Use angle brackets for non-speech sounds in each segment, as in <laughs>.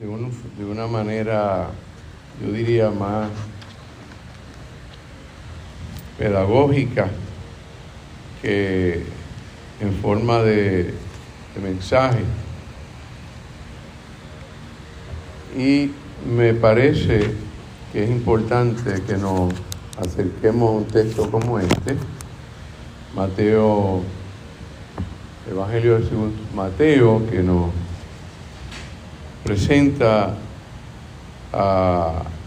de, de una manera, yo diría, más pedagógica que en forma de, de mensaje. Y me parece que es importante que nos acerquemos a un texto como este, Mateo, Evangelio segundo Mateo, que nos presenta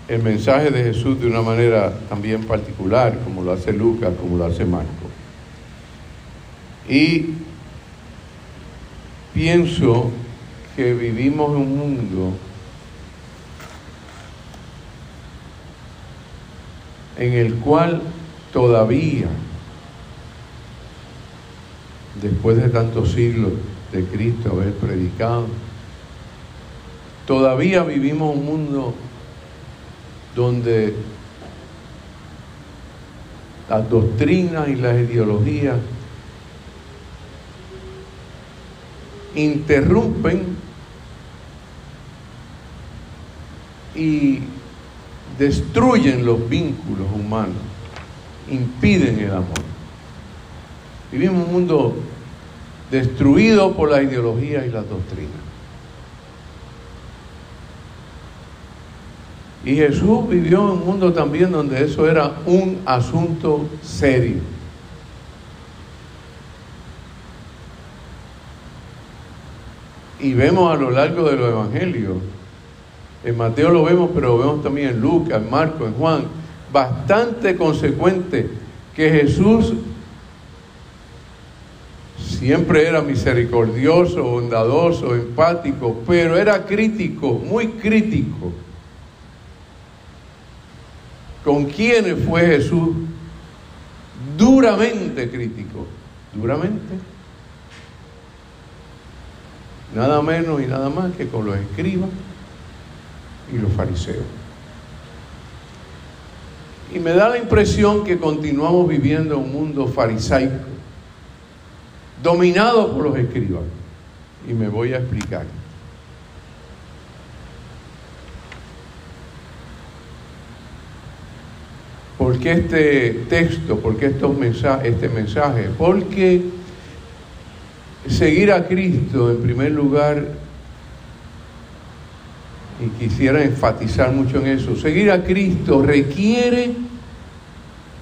el mensaje de Jesús de una manera también particular, como lo hace Lucas, como lo hace Marco. Y pienso que vivimos en un mundo en el cual todavía, después de tantos siglos de Cristo haber predicado, todavía vivimos un mundo donde las doctrinas y las ideologías interrumpen y destruyen los vínculos humanos, impiden el amor. Vivimos un mundo destruido por la ideología y la doctrina. Y Jesús vivió en un mundo también donde eso era un asunto serio. Y vemos a lo largo de los evangelios en Mateo lo vemos, pero lo vemos también en Lucas, en Marcos, en Juan. Bastante consecuente que Jesús siempre era misericordioso, bondadoso, empático, pero era crítico, muy crítico. ¿Con quiénes fue Jesús? Duramente crítico. Duramente. Nada menos y nada más que con los escribas y los fariseos. Y me da la impresión que continuamos viviendo en un mundo farisaico, dominado por los escribas. Y me voy a explicar. ¿Por qué este texto? ¿Por qué este mensaje? Porque seguir a Cristo, en primer lugar, y quisiera enfatizar mucho en eso, seguir a Cristo requiere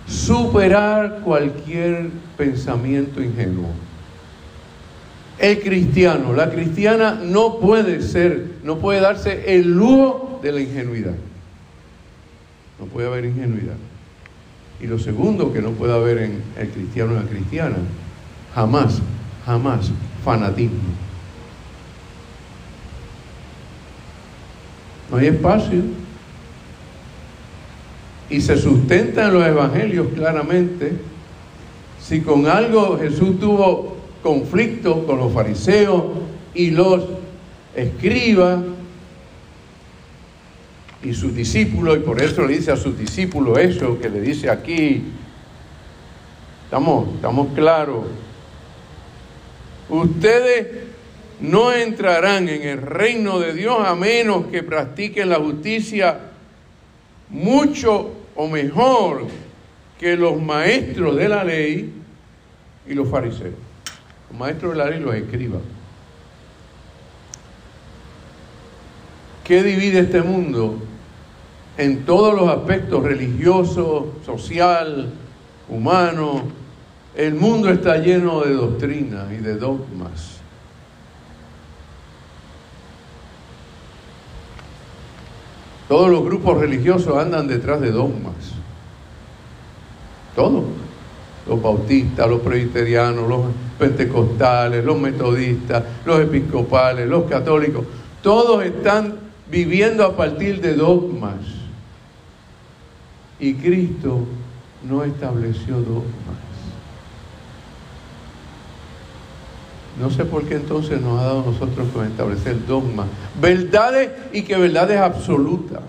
superar cualquier pensamiento ingenuo. El cristiano, la cristiana no puede ser, no puede darse el lujo de la ingenuidad. No puede haber ingenuidad. Y lo segundo que no puede haber en el cristiano y la cristiana, jamás, jamás fanatismo. No hay espacio. Y se sustenta en los evangelios claramente. Si con algo Jesús tuvo conflicto con los fariseos y los escribas y sus discípulos, y por eso le dice a sus discípulos eso que le dice aquí, estamos, estamos claros, ustedes no entrarán en el reino de Dios a menos que practiquen la justicia mucho o mejor que los maestros de la ley y los fariseos. Los maestros de la ley los escriban. ¿Qué divide este mundo? En todos los aspectos religioso, social, humano, el mundo está lleno de doctrinas y de dogmas. Todos los grupos religiosos andan detrás de dogmas. Todos. Los bautistas, los presbiterianos, los pentecostales, los metodistas, los episcopales, los católicos. Todos están viviendo a partir de dogmas. Y Cristo no estableció dogmas. No sé por qué entonces nos ha dado a nosotros con establecer dogmas, verdades y que verdades absolutas.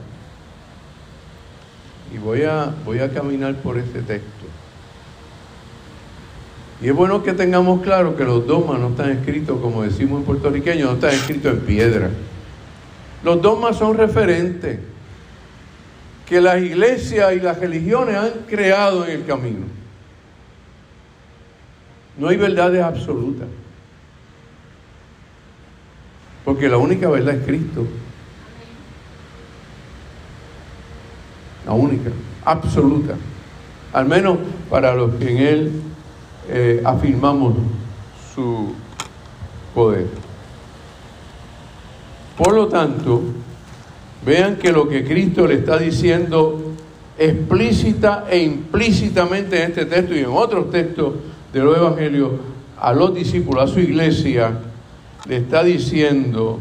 Y voy a, voy a caminar por ese texto. Y es bueno que tengamos claro que los dogmas no están escritos, como decimos en puertorriqueño, no están escritos en piedra. Los dogmas son referentes que las iglesias y las religiones han creado en el camino. No hay verdades absolutas. Porque la única verdad es Cristo. La única, absoluta. Al menos para los que en Él eh, afirmamos su poder. Por lo tanto, vean que lo que Cristo le está diciendo explícita e implícitamente en este texto y en otros textos de los evangelios a los discípulos, a su iglesia, le está diciendo,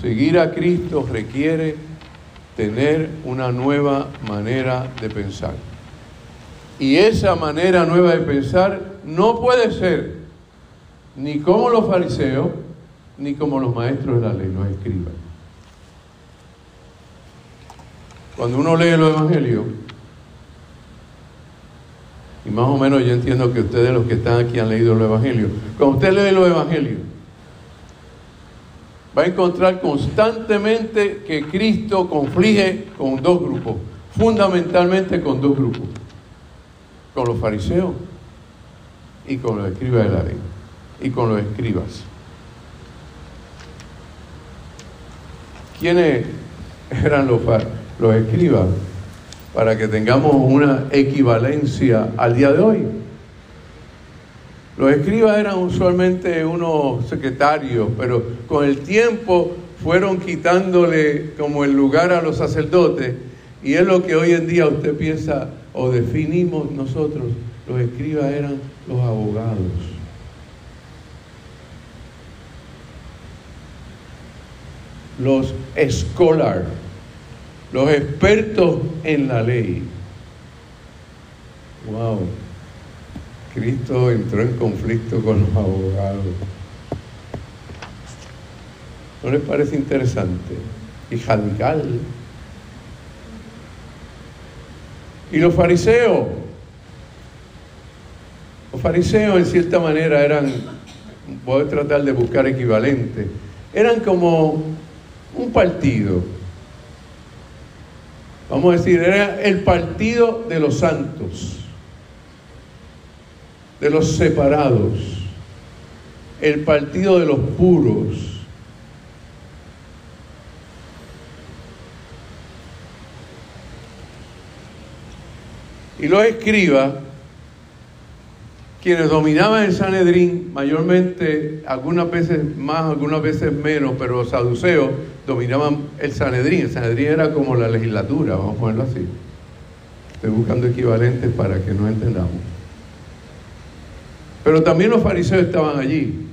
seguir a Cristo requiere tener una nueva manera de pensar. Y esa manera nueva de pensar no puede ser ni como los fariseos, ni como los maestros de la ley, los escriban. Cuando uno lee los evangelios, y más o menos yo entiendo que ustedes los que están aquí han leído los evangelios, cuando usted lee los evangelios, va a encontrar constantemente que Cristo conflige con dos grupos, fundamentalmente con dos grupos, con los fariseos y con los escribas de la ley, y con los escribas. ¿Quiénes eran los, los escribas? Para que tengamos una equivalencia al día de hoy. Los escribas eran usualmente unos secretarios, pero con el tiempo fueron quitándole como el lugar a los sacerdotes y es lo que hoy en día usted piensa o definimos nosotros. Los escribas eran los abogados. los escolar, los expertos en la ley. Wow. Cristo entró en conflicto con los abogados. ¿No les parece interesante? Y radical. Y los fariseos. Los fariseos en cierta manera eran, voy a tratar de buscar equivalente, eran como un partido. Vamos a decir, era el partido de los santos, de los separados, el partido de los puros. Y los escribas quienes dominaban el Sanedrín, mayormente, algunas veces más, algunas veces menos, pero los saduceos dominaban el Sanedrín. El Sanedrín era como la legislatura, vamos a ponerlo así. Estoy buscando equivalentes para que no entendamos. Pero también los fariseos estaban allí.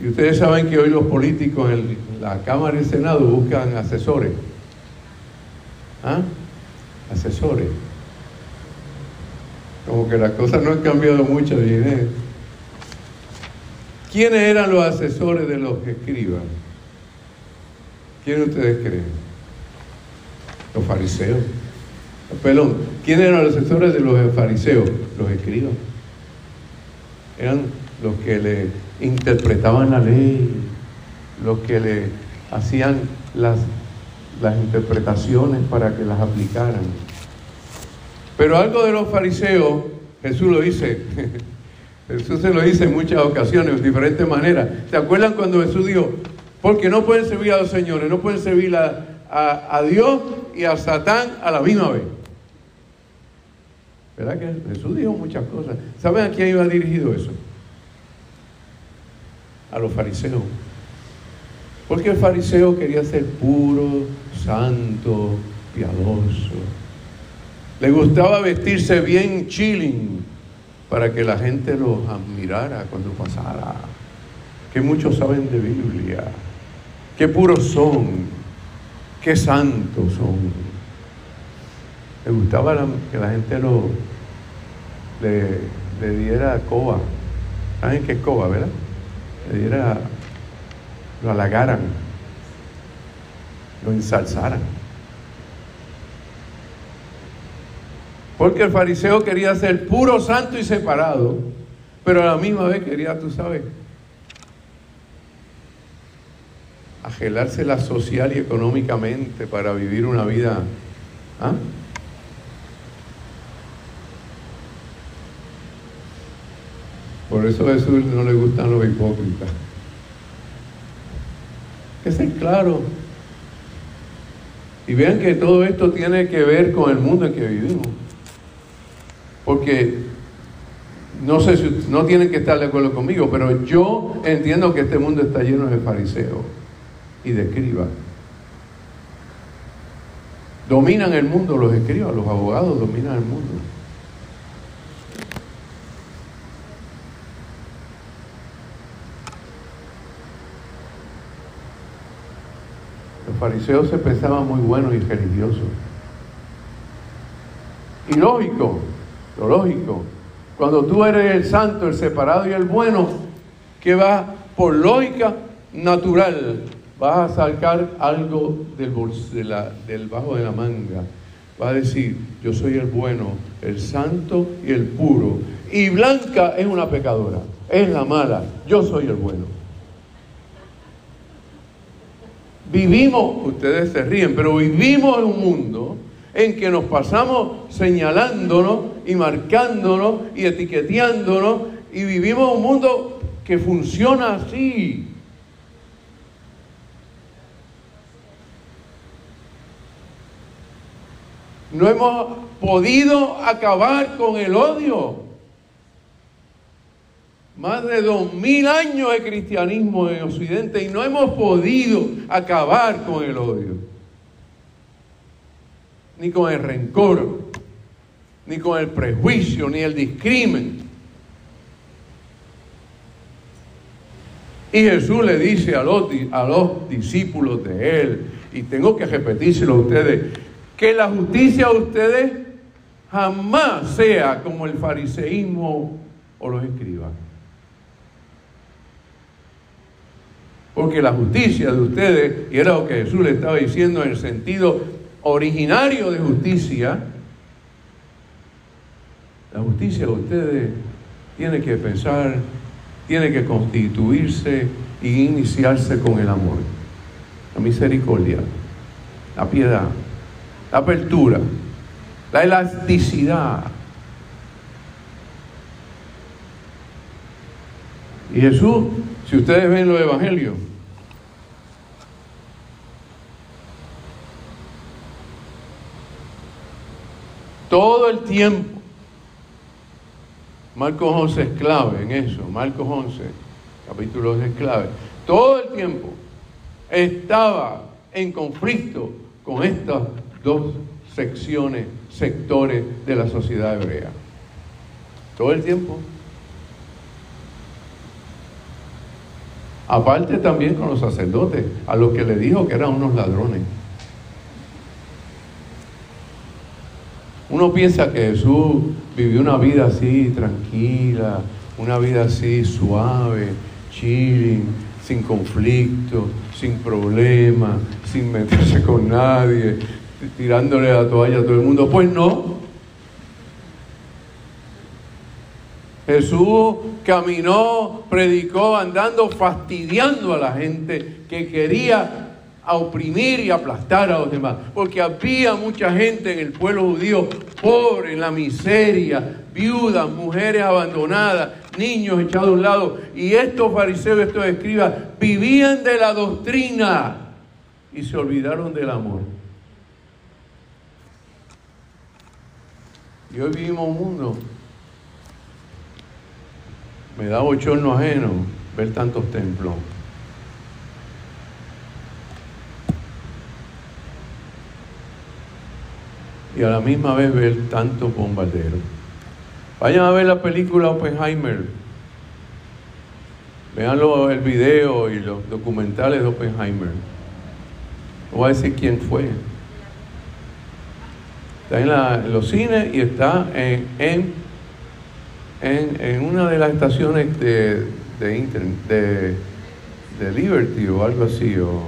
Y ustedes saben que hoy los políticos en la Cámara y el Senado buscan asesores. ¿Ah? Asesores. Como que las cosas no han cambiado mucho, de ¿Quiénes eran los asesores de los que escriban? ¿Quiénes ustedes creen? Los fariseos. Perdón, ¿quiénes eran los asesores de los fariseos? Los escribas. Eran los que le interpretaban la ley, los que le hacían las interpretaciones para que las aplicaran. Pero algo de los fariseos, Jesús lo dice, <laughs> Jesús se lo dice en muchas ocasiones, de diferentes maneras. ¿Se acuerdan cuando Jesús dijo, porque no pueden servir a los señores, no pueden servir a, a, Dios y a Satán a la misma vez? ¿Verdad que Jesús dijo muchas cosas? ¿Saben a quién iba dirigido eso? A los fariseos. Porque el fariseo quería ser puro, santo, piadoso. Le gustaba vestirse bien chilling para que la gente los admirara cuando pasara. Que muchos saben de Biblia. Qué puros son. Qué santos son. Le gustaba que la gente lo, le, diera coba. ¿Saben qué es coba, verdad? Le diera, lo halagaran, lo ensalzaran. Porque el fariseo quería ser puro, santo y separado, pero a la misma vez quería, tú sabes, a social y económicamente para vivir una vida. ¿ah? Por eso a Jesús no le gustan los hipócritas. Que ser claro. Y vean que todo esto tiene que ver con el mundo en que vivimos. Porque no sé si no tienen que estar de acuerdo conmigo, pero yo entiendo que este mundo está lleno de fariseos y de escribas. Dominan el mundo los escribas, los abogados dominan el mundo. Los fariseos se pensaban muy buenos y religiosos. Y lógico, lo lógico, cuando tú eres el santo, el separado y el bueno, que va por lógica natural, vas a sacar algo del, del bajo de la manga. Va a decir, yo soy el bueno, el santo y el puro. Y Blanca es una pecadora, es la mala, yo soy el bueno. Vivimos, ustedes se ríen, pero vivimos en un mundo en que nos pasamos señalándonos y marcándonos y etiqueteándonos y vivimos un mundo que funciona así. No hemos podido acabar con el odio. Más de dos mil años de cristianismo en Occidente y no hemos podido acabar con el odio ni con el rencor, ni con el prejuicio, ni el discrimen. Y Jesús le dice a los, a los discípulos de él, y tengo que repetírselo a ustedes, que la justicia de ustedes jamás sea como el fariseísmo o los escribas. Porque la justicia de ustedes, y era lo que Jesús le estaba diciendo en el sentido originario de justicia, la justicia de ustedes tiene que pensar, tiene que constituirse y iniciarse con el amor, la misericordia, la piedad, la apertura, la elasticidad. Y Jesús, si ustedes ven los evangelios, Todo el tiempo. Marcos 11 es clave en eso. Marcos 11, capítulo 11 es clave. Todo el tiempo estaba en conflicto con estas dos secciones, sectores de la sociedad hebrea. Todo el tiempo. Aparte también con los sacerdotes, a los que le dijo que eran unos ladrones. Uno piensa que Jesús vivió una vida así tranquila, una vida así suave, chilling, sin conflicto, sin problemas, sin meterse con nadie, tirándole la toalla a todo el mundo. Pues no. Jesús caminó, predicó, andando, fastidiando a la gente que quería a oprimir y aplastar a los demás. Porque había mucha gente en el pueblo judío pobre, en la miseria, viudas, mujeres abandonadas, niños echados a un lado. Y estos fariseos, estos escribas, vivían de la doctrina y se olvidaron del amor. Y hoy vivimos un mundo. Me da bochorno ajeno ver tantos templos. Y a la misma vez ver tantos bombarderos. Vayan a ver la película Oppenheimer. Vean el video y los documentales de Oppenheimer. No voy a decir quién fue. Está en, los cines y está en, en, en, una de las estaciones de, de, de, Liberty o algo así. O,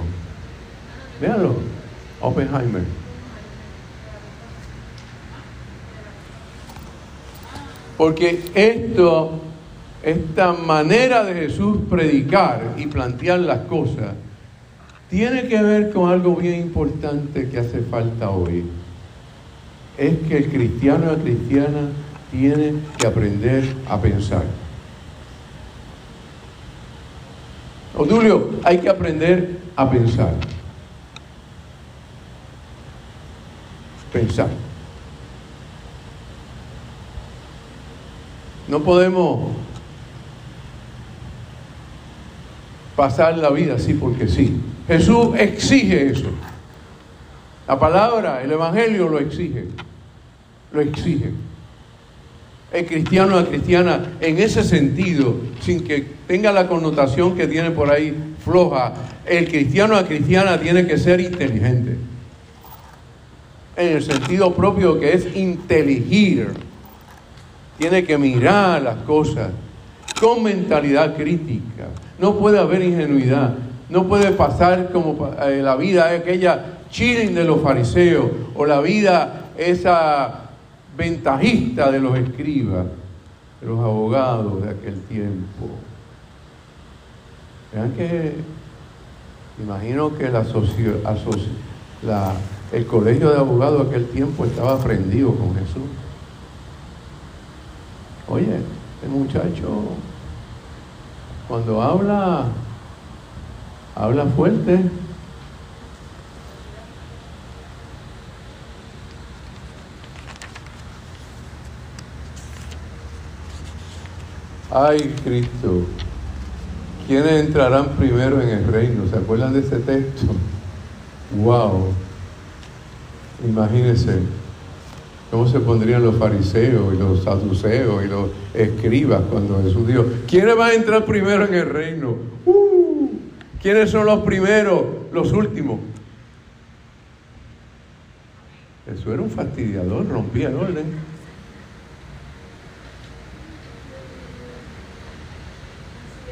véanlo, Oppenheimer. Porque esto, esta manera de Jesús predicar y plantear las cosas, tiene que ver con algo bien importante que hace falta hoy. Es que el cristiano o la cristiana tiene que aprender a pensar. Odulio, hay que aprender a pensar. Pensar. No podemos pasar la vida así porque sí. Jesús exige eso. La palabra, el Evangelio lo exige. Lo exige. El cristiano, la cristiana, en ese sentido, sin que tenga la connotación que tiene por ahí floja, el cristiano, la cristiana tiene que ser inteligente. En el sentido propio que es inteligir. Tiene que mirar las cosas con mentalidad crítica. No puede haber ingenuidad. No puede pasar como eh, la vida aquella chilling de los fariseos o la vida esa ventajista de los escribas, de los abogados de aquel tiempo. Vean que, imagino que el colegio de abogados de aquel tiempo estaba prendido con Jesús. Oye, el muchacho, cuando habla, habla fuerte. Ay, Cristo, ¿quiénes entrarán primero en el reino? ¿Se acuerdan de ese texto? ¡Wow! Imagínense cómo se pondrían los fariseos y los saduceos y los escribas cuando Jesús dijo, ¿quiénes van a entrar primero en el reino? Uh, ¿Quiénes son los primeros, los últimos? Eso era un fastidiador, rompía el orden.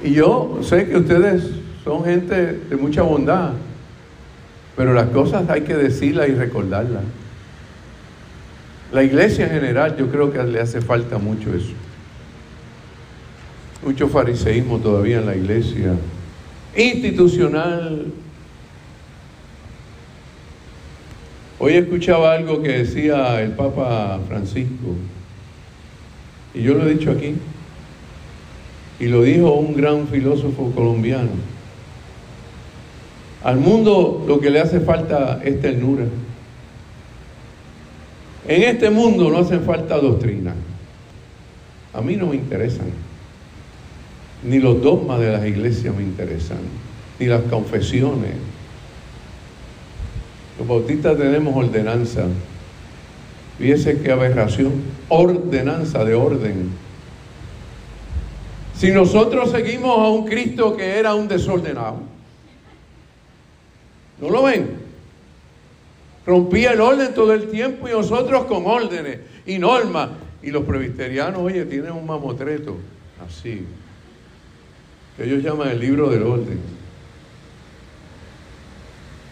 Y yo sé que ustedes son gente de mucha bondad, pero las cosas hay que decirlas y recordarlas. La iglesia en general yo creo que le hace falta mucho eso. Mucho fariseísmo todavía en la iglesia. Institucional. Hoy escuchaba algo que decía el Papa Francisco, y yo lo he dicho aquí, y lo dijo un gran filósofo colombiano. Al mundo lo que le hace falta es ternura. En este mundo no hacen falta doctrina. A mí no me interesan. Ni los dogmas de las iglesias me interesan. Ni las confesiones. Los bautistas tenemos ordenanza. Fíjese qué aberración. Ordenanza de orden. Si nosotros seguimos a un Cristo que era un desordenado, ¿No lo ven? Rompía el orden todo el tiempo y nosotros con órdenes y normas. Y los presbiterianos, oye, tienen un mamotreto así, ellos llaman el libro del orden.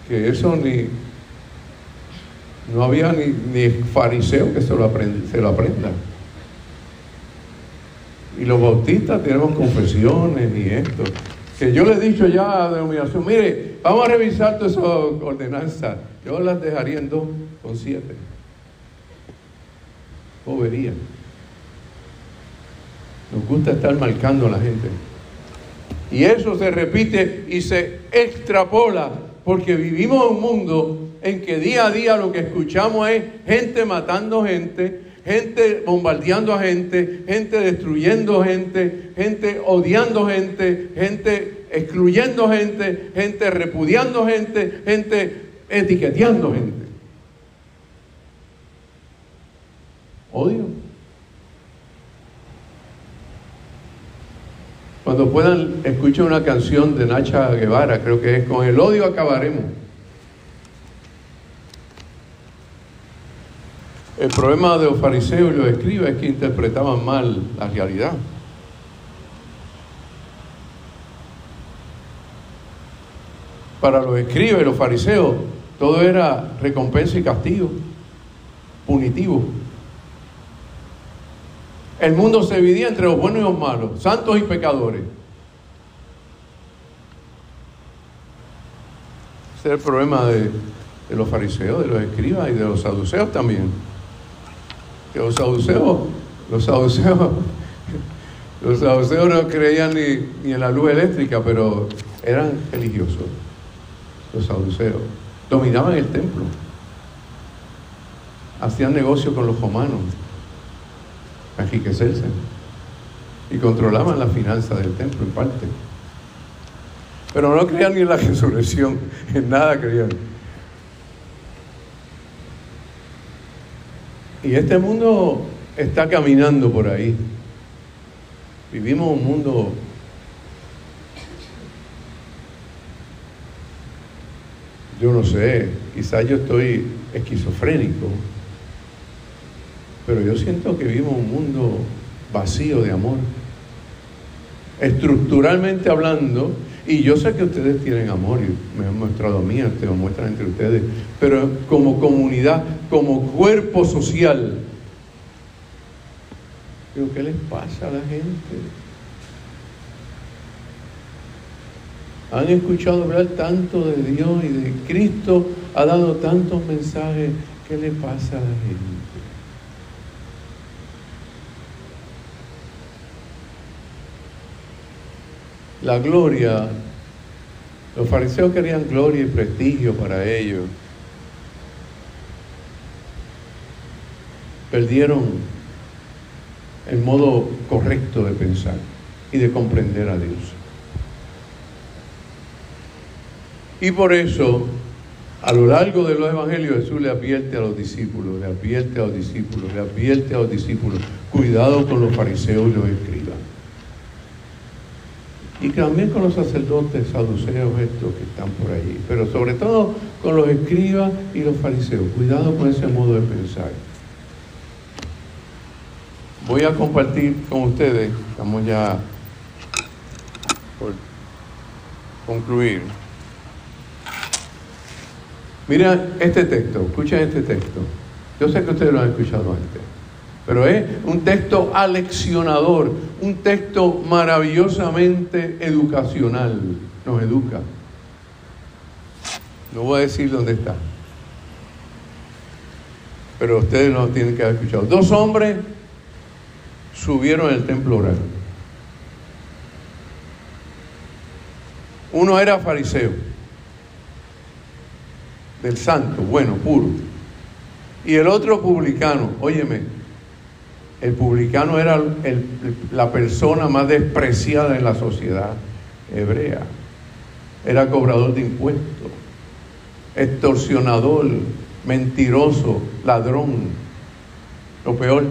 Que eso ni, no había ni, ni fariseo que se lo, se lo aprenda. Y los bautistas tenemos confesiones y esto que yo le he dicho ya a denominación, mire, vamos a revisar todas esas ordenanzas. Yo las dejaría en dos con siete. Bobería. Nos gusta estar marcando a la gente. Y eso se repite y se extrapola porque vivimos un mundo en que día a día lo que escuchamos es gente matando gente, gente bombardeando a gente, gente destruyendo gente, gente odiando gente, gente excluyendo gente, gente repudiando gente, gente etiqueteando gente. Odio. Cuando puedan, escuchen una canción de Nacha Guevara, creo que es Con el odio acabaremos. El problema de los fariseos y los escribas es que interpretaban mal la realidad. Para los escribas y los fariseos, todo era recompensa y castigo, punitivo. El mundo se dividía entre los buenos y los malos, santos y pecadores. Ese es el problema de, los fariseos, de los escribas y de los saduceos también. Que los saduceos, los saduceos, <laughs> los saduceos no creían ni, ni en la luz eléctrica, pero eran religiosos. Los saduceos dominaban el templo, hacían negocio con los romanos, enriquecerse y controlaban la finanza del templo en parte. Pero no creían ni en la <laughs> resurrección, en nada creían. Y este mundo está caminando por ahí. Vivimos un mundo yo no sé, quizás yo estoy esquizofrénico, pero yo siento que vivimos un mundo vacío de amor. Estructuralmente hablando, y yo sé que ustedes tienen amor y me han mostrado a mí, ustedes me muestran entre ustedes, pero como comunidad, como cuerpo social, digo, ¿qué les pasa a la gente? Han escuchado hablar tanto de Dios y de Cristo, ha dado tantos mensajes, ¿qué le pasa a la gente? La gloria, los fariseos querían gloria y prestigio para ellos. Perdieron el modo correcto de pensar y de comprender a Dios. Y por eso, a lo largo de los evangelios, Jesús le advierte a los discípulos, le advierte a los discípulos, le advierte a los discípulos, cuidado con los fariseos y los escribas. Y también con los sacerdotes saduceos estos que están por allí, pero sobre todo con los escribas y los fariseos. Cuidado con ese modo de pensar. Voy a compartir con ustedes, estamos ya por concluir. Mira este texto, escuchen este texto. Yo sé que ustedes lo han escuchado antes, pero es un texto aleccionador, un texto maravillosamente educacional, nos educa. No voy a decir dónde está, pero ustedes lo tienen que haber escuchado. Dos hombres subieron al templo oral. Uno era fariseo del santo, bueno, puro. Y el otro publicano, óyeme, el publicano era la persona más despreciada en la sociedad hebrea. Era cobrador de impuestos, extorsionador, mentiroso, ladrón. Lo peor.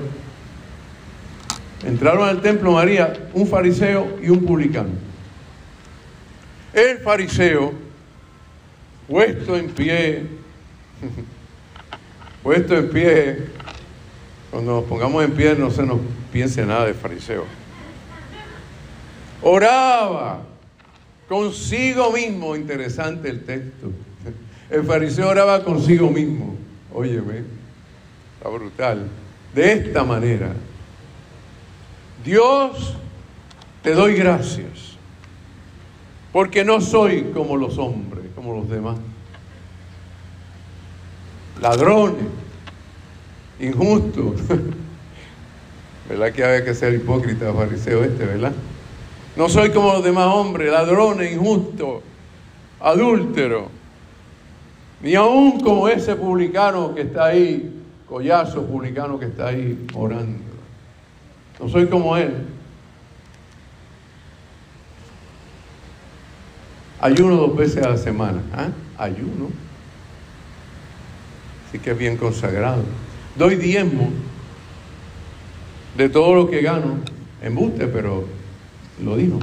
Entraron al templo María un fariseo y un publicano. El fariseo puesto en pie, puesto en pie, cuando nos pongamos en pie no se nos piense nada de fariseo. Oraba. Consigo mismo, interesante el texto. El fariseo oraba consigo mismo, óyeme, está brutal. De esta manera, Dios, te doy gracias, porque no soy como los hombres los demás. Ladrones, injustos. <laughs> ¿Verdad que había que ser hipócrita, fariseo este, verdad? No soy como los demás hombres, ladrones, injustos, adúlteros. Ni aún como ese publicano que está ahí, collazo publicano que está ahí orando. No soy como él. Ayuno dos veces a la semana. ¿ah? Ayuno. Así que es bien consagrado. Doy diezmo de todo lo que gano. Embuste, pero lo dijo.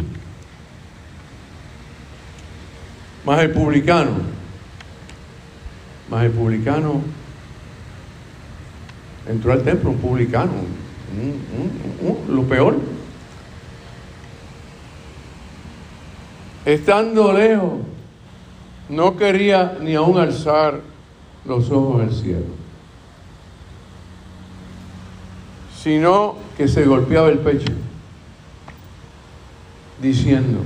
Más el publicano. Más el publicano. Entró al templo un publicano. lo peor. Estando lejos, no quería ni aún alzar los ojos al cielo, sino que se golpeaba el pecho, diciendo,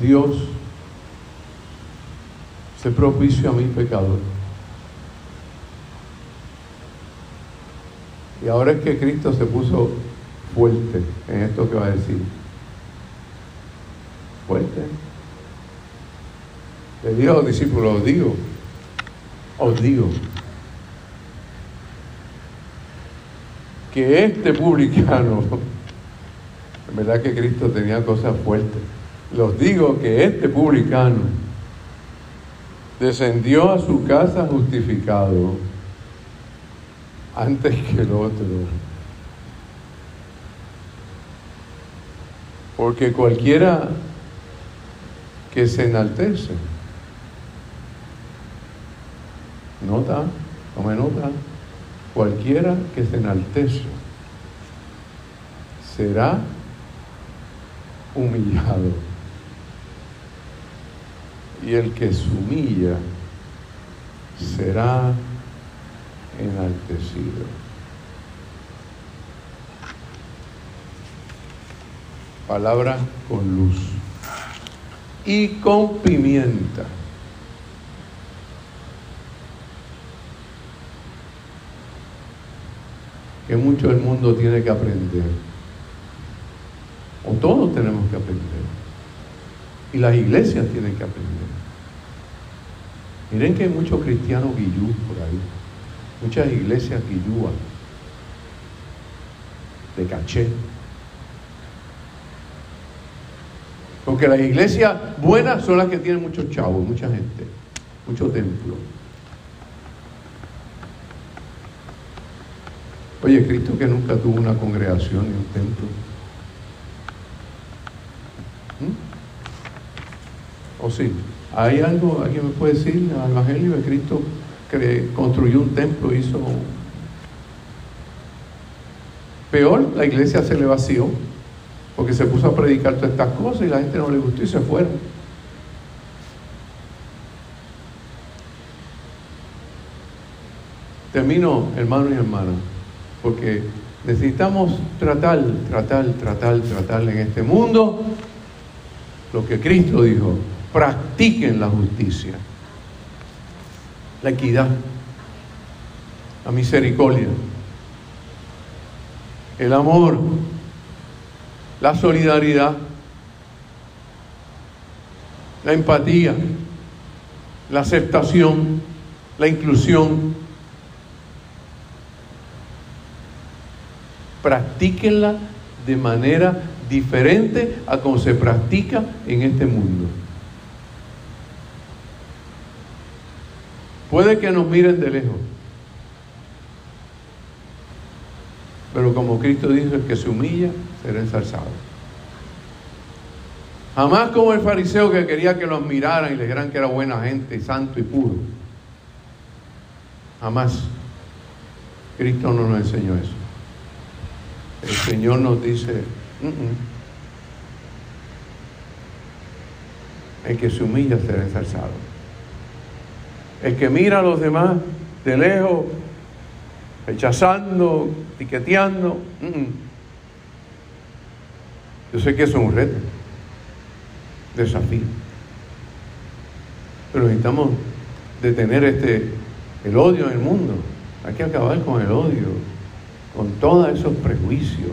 Dios, Sé propicio a mi pecador. Y ahora es que Cristo se puso fuerte en esto que va a decir. Fuerte. Le dijo a los discípulos, os digo, os digo, que este publicano, <laughs> en verdad que Cristo tenía cosas fuertes, los digo que este publicano descendió a su casa justificado antes que el otro. Porque cualquiera que se enaltece, nota, tome nota, cualquiera que se enaltece será humillado. Y el que se humilla será enaltecido. Palabra con luz y con pimienta. Que mucho el mundo tiene que aprender. O todos tenemos que aprender. Y las iglesias tienen que aprender. Miren que hay muchos cristianos guillú por ahí. Muchas iglesias guillúas. De caché. Porque las iglesias buenas son las que tienen muchos chavos, mucha gente, muchos templos. Oye, Cristo que nunca tuvo una congregación ni un templo. ¿Mm? ¿O sí? ¿Hay algo, alguien me puede decir, al Evangelio de Cristo construyó un templo, hizo... Peor, la iglesia se le vació, porque se puso a predicar todas estas cosas y la gente no le gustó y se fueron. Termino, hermano y hermana, porque necesitamos tratar, tratar, tratar, tratar en este mundo lo que Cristo dijo, practiquen la justicia, la equidad, la misericordia, el amor, la solidaridad, la empatía, la aceptación, la inclusión. Practíquenla de manera diferente a como se practica en este mundo. Puede que nos miren de lejos, pero como Cristo dijo, el que se humilla será ensalzado. Jamás como el fariseo que quería que lo admiraran y le dijeran que era buena gente, santo y puro. Jamás. Cristo no nos enseñó eso. El Señor nos dice, el que se humilla será ensalzado. El que mira a los demás de lejos, rechazando, tiqueteando, yo sé que eso es un reto, desafío. Pero necesitamos detener este, el odio en el mundo. Hay que acabar con el odio, con todos esos prejuicios.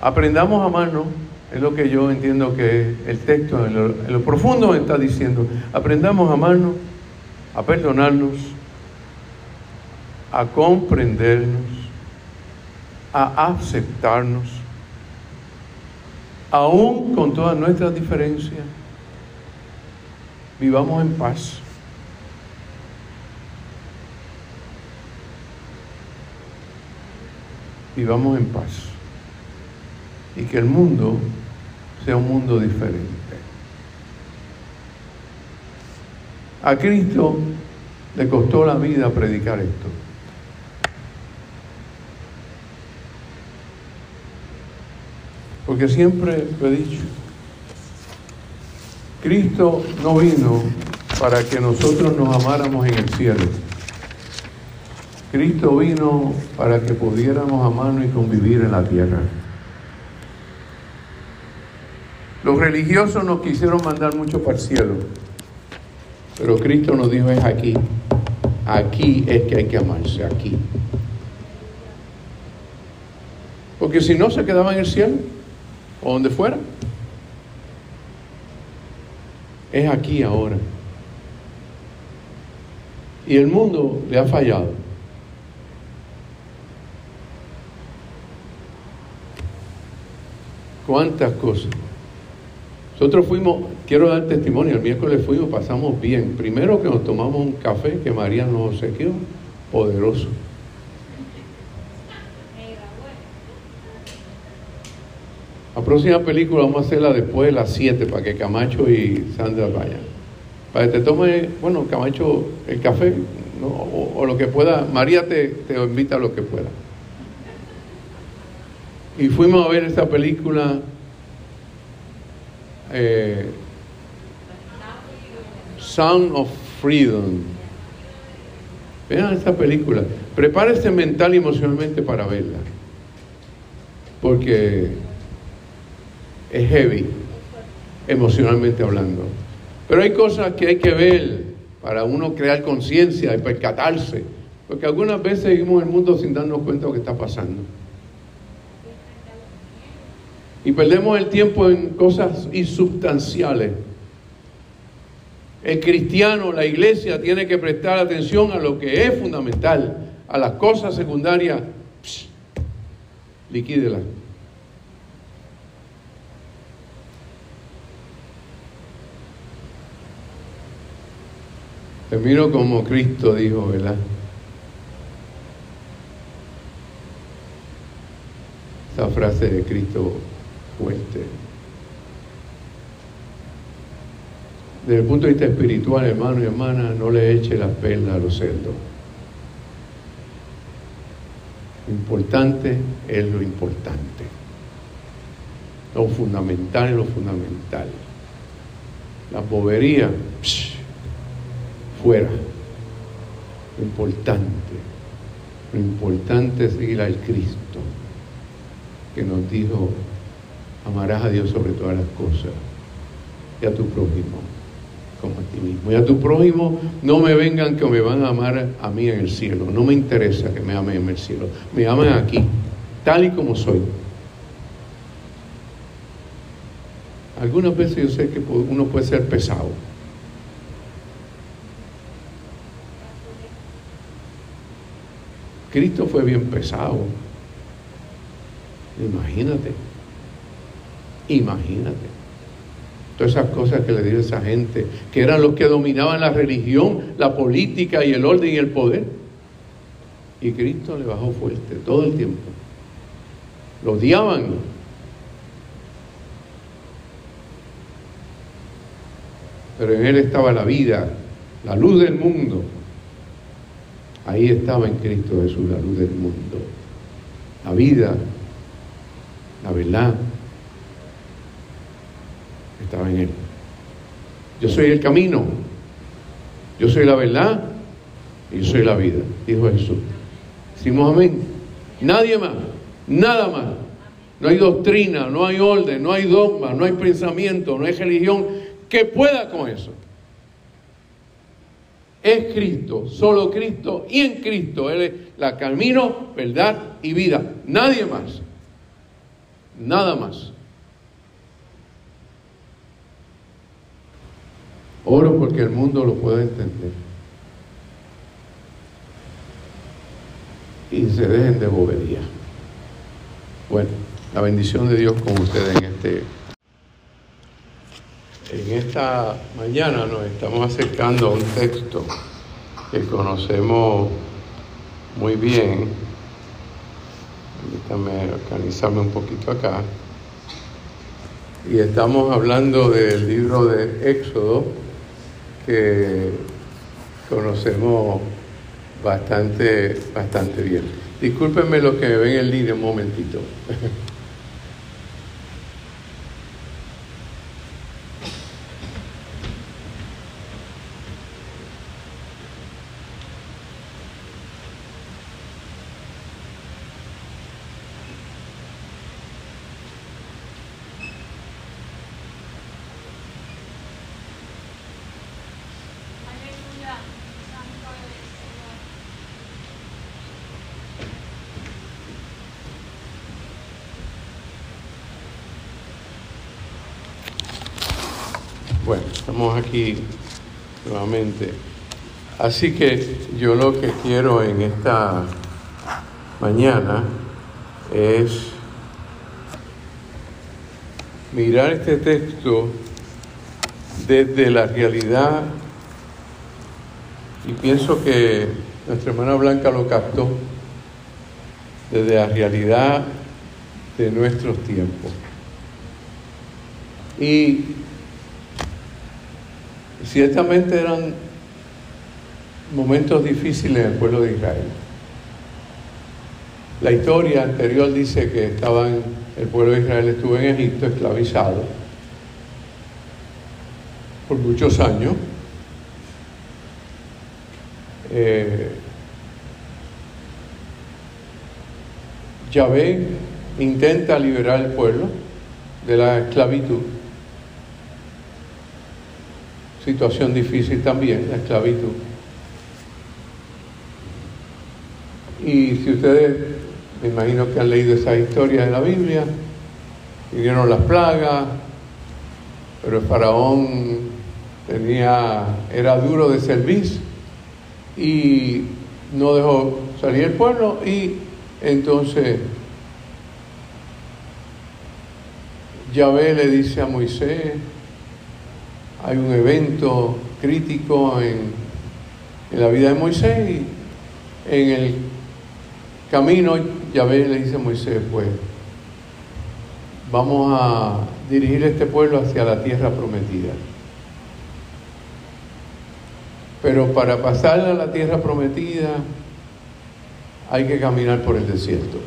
Aprendamos a amarnos, es lo que yo entiendo que el texto en lo, profundo está diciendo. Aprendamos a amarnos, a perdonarnos, a comprendernos, a aceptarnos, aún con todas nuestras diferencias. Vivamos en paz. Vivamos en paz y que el mundo sea un mundo diferente. A Cristo le costó la vida predicar esto. Porque siempre lo he dicho, Cristo no vino para que nosotros nos amáramos en el cielo. Cristo vino para que pudiéramos amarnos y convivir en la tierra. Los religiosos nos quisieron mandar mucho para el cielo, pero Cristo nos dijo es aquí, aquí es que hay que amarse, aquí. Porque si no se quedaba en el cielo o donde fuera. Es aquí ahora. Y el mundo le ha fallado. ¿Cuántas cosas? Nosotros fuimos, quiero dar testimonio, el miércoles fuimos, pasamos bien. Primero que nos tomamos un café que María nos obsequió, poderoso. Próxima película vamos a hacerla después de las 7 para que Camacho y Sandra vayan. Para que te tome, bueno, Camacho, el café o, lo que pueda. María te, te invita a lo que pueda. Y fuimos a ver esta película. Eh, Sound of Freedom. Vean esta película. Prepárese mental y emocionalmente para verla. Porque es heavy, emocionalmente hablando. Pero hay cosas que hay que ver para uno crear conciencia y percatarse. Porque algunas veces en el mundo sin darnos cuenta de lo que está pasando. Y perdemos el tiempo en cosas insubstanciales. El cristiano, la iglesia, tiene que prestar atención a lo que es fundamental, a las cosas secundarias. liquídelas. Termino como Cristo dijo, ¿verdad? Esa frase de Cristo fuerte. Desde el punto de vista espiritual, hermano y hermana, no le eche las perlas a los cerdos. Lo importante es lo importante. Lo fundamental es lo fundamental. La bobería, fuera. Lo importante, lo importante es seguir al Cristo, que nos dijo, amarás a Dios sobre todas las cosas y a tu prójimo como a ti mismo. Y a tu prójimo no me vengan que me van a amar a mí en el cielo. No me interesa que me amen en el cielo. Me amen aquí, tal y como soy. Algunas veces yo sé que uno puede ser pesado. Cristo fue bien pesado. Imagínate. Imagínate. Todas esas cosas que le dio esa gente, que eran los que dominaban la religión, la política y el orden y el poder. Y Cristo le bajó fuerte todo el tiempo. Lo odiaban. Pero en él estaba la vida, la luz del mundo. Ahí estaba en Cristo Jesús la luz del mundo. La vida, la verdad, estaba en Él. Yo soy el camino, yo soy la verdad y yo soy la vida, dijo Jesús. Decimos amén. Nadie más, nada más. No hay doctrina, no hay orden, no hay dogma, no hay pensamiento, no hay religión que pueda con eso es Cristo, solo Cristo y en Cristo. Él es la camino, verdad y vida. Nadie más. Nada más. Oro porque el mundo lo pueda entender. Y se dejen de bobería. Bueno, la bendición de Dios con ustedes en este en esta mañana nos estamos acercando a un texto que conocemos muy bien. Permítame organizarme un poquito acá. Y estamos hablando del libro de Éxodo que conocemos bastante, bastante bien. Discúlpenme los que me ven en línea un momentito. <laughs> Bueno, estamos aquí nuevamente. Así que yo lo que quiero en esta mañana es mirar este texto desde la realidad y pienso que nuestra hermana Blanca lo captó desde la realidad de nuestros tiempos. Y ciertamente eran momentos difíciles en el pueblo de Israel. La historia anterior dice que estaban, el pueblo de Israel estuvo en Egipto esclavizado por muchos años. Eh, Yahvé intenta liberar al pueblo de la esclavitud. Situación difícil también, la esclavitud. Y si ustedes, me imagino que han leído esa historia de la Biblia, vinieron las plagas, pero el faraón tenía, era duro de servir y no dejó salir el pueblo y entonces Yahvé le dice a Moisés, hay un evento crítico en, la vida de Moisés y en el camino Yahvé le dice a Moisés, pues vamos a dirigir este pueblo hacia la tierra prometida. Pero para pasar a la tierra prometida hay que caminar por el desierto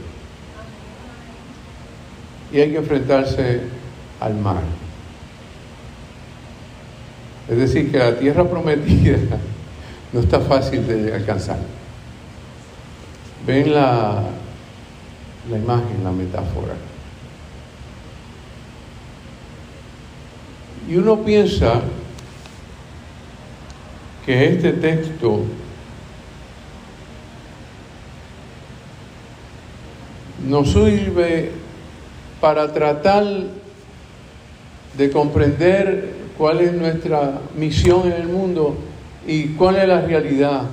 y hay que enfrentarse al mar. Es decir, que la tierra prometida <laughs> no está fácil de alcanzar. Ven la, la imagen, la metáfora. Y uno piensa que este texto nos sirve para tratar de comprender cuál es nuestra misión en el mundo y cuál es la realidad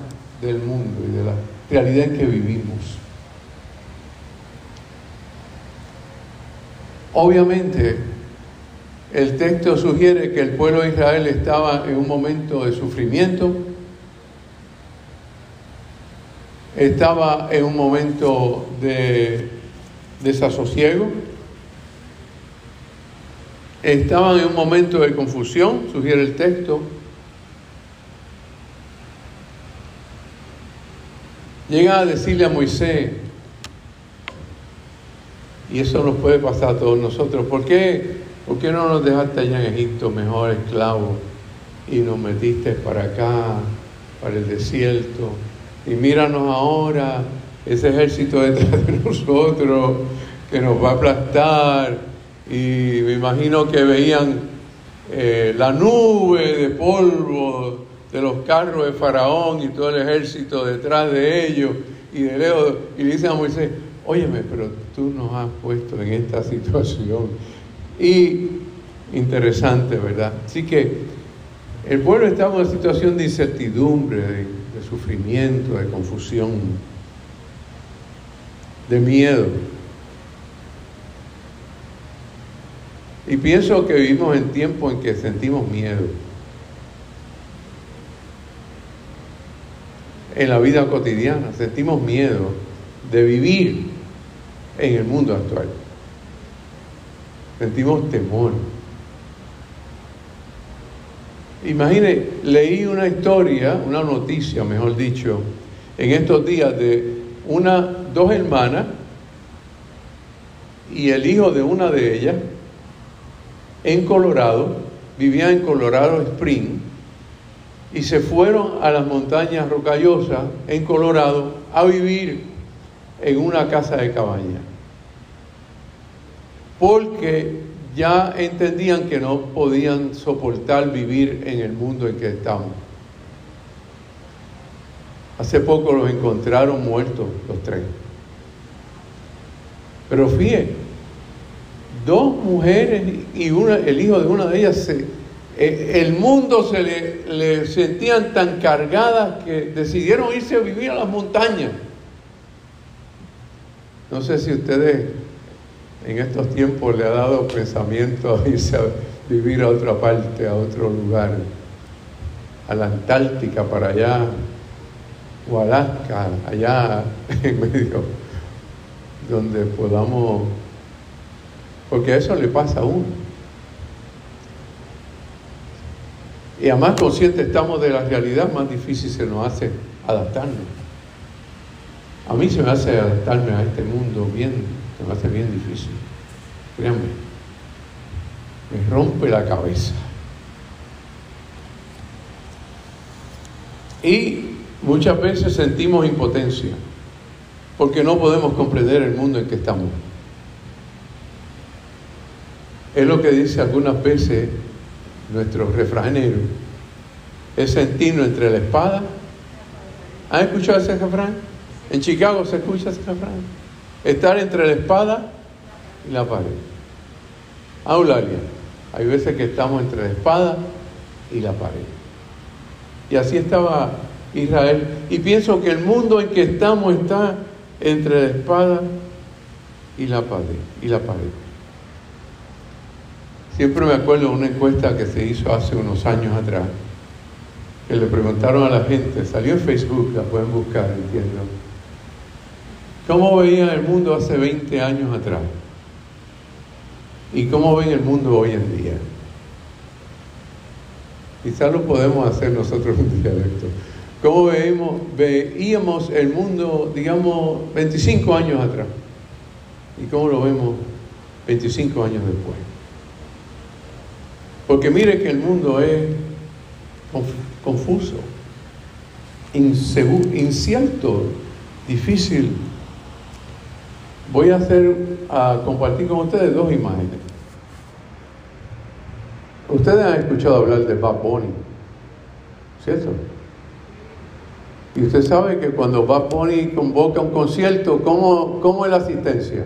del mundo y de la realidad en que vivimos. Obviamente, el texto sugiere que el pueblo de Israel estaba en un momento de sufrimiento, estaba en un momento de desasosiego, estaban en un momento de confusión, sugiere el texto. Llegan a decirle a Moisés, y eso nos puede pasar a todos nosotros, ¿por qué, ¿por qué no nos dejaste allá en Egipto mejor esclavos y nos metiste para acá, para el desierto? Y míranos ahora, ese ejército detrás de <laughs> nosotros que nos va a aplastar y me imagino que veían eh, la nube de polvo de los carros de Faraón y todo el ejército detrás de ellos y de lejos, y le dicen a Moisés, óyeme, pero tú nos has puesto en esta situación. Y interesante, ¿verdad? Así que el pueblo estaba en una situación de incertidumbre, de sufrimiento, de confusión, de miedo. Y pienso que vivimos en tiempos en que sentimos miedo. En la vida cotidiana sentimos miedo de vivir en el mundo actual. Sentimos temor. Imagine, leí una historia, una noticia, mejor dicho, en estos días de una, dos hermanas y el hijo de una de ellas en Colorado, vivían en Colorado Spring, y se fueron a las montañas rocallosas en Colorado a vivir en una casa de cabaña. Porque ya entendían que no podían soportar vivir en el mundo en que estamos. Hace poco los encontraron muertos los tres. Pero fíjense, dos mujeres y una, el hijo de una de ellas eh, el mundo se le, le sentían tan cargadas que decidieron irse a vivir a las montañas. No sé si ustedes en estos tiempos le ha dado pensamiento a irse a vivir a otra parte, a otro lugar, a la Antártica, para allá, o Alaska, allá <laughs> en medio, donde podamos, porque eso le pasa a uno. Y a más consciente estamos de la realidad, más difícil se nos hace adaptarnos. A mí se me hace adaptarme a este mundo bien, se me hace bien difícil. Créanme, me rompe la cabeza. Y muchas veces sentimos impotencia porque no podemos comprender el mundo en que estamos. Es lo que dice algunas veces nuestro refranero, es sentirnos entre la espada. ¿Han escuchado ese refrán? En Chicago se escucha ese refrán. Estar entre la espada y la pared. Aularia. Hay veces que estamos entre la espada y la pared. Y así estaba Israel. Y pienso que el mundo en que estamos está entre la espada y la pared. Y la pared. Siempre me acuerdo de una encuesta que se hizo hace unos años atrás, que le preguntaron a la gente, salió en Facebook, la pueden buscar, entiendo, ¿cómo veían el mundo hace 20 años atrás? ¿Y cómo ven el mundo hoy en día? Quizás lo podemos hacer nosotros un dialecto. ¿Cómo veíamos, veíamos el mundo, digamos, 25 años atrás? ¿Y cómo lo vemos 25 años después? Porque mire que el mundo es confuso, inseguro, incierto, difícil. Voy a hacer, a compartir con ustedes dos imágenes. Ustedes han escuchado hablar de Bad Bunny, ¿cierto? Y usted sabe que cuando Bad Bunny convoca un concierto, ¿cómo, cómo es la asistencia?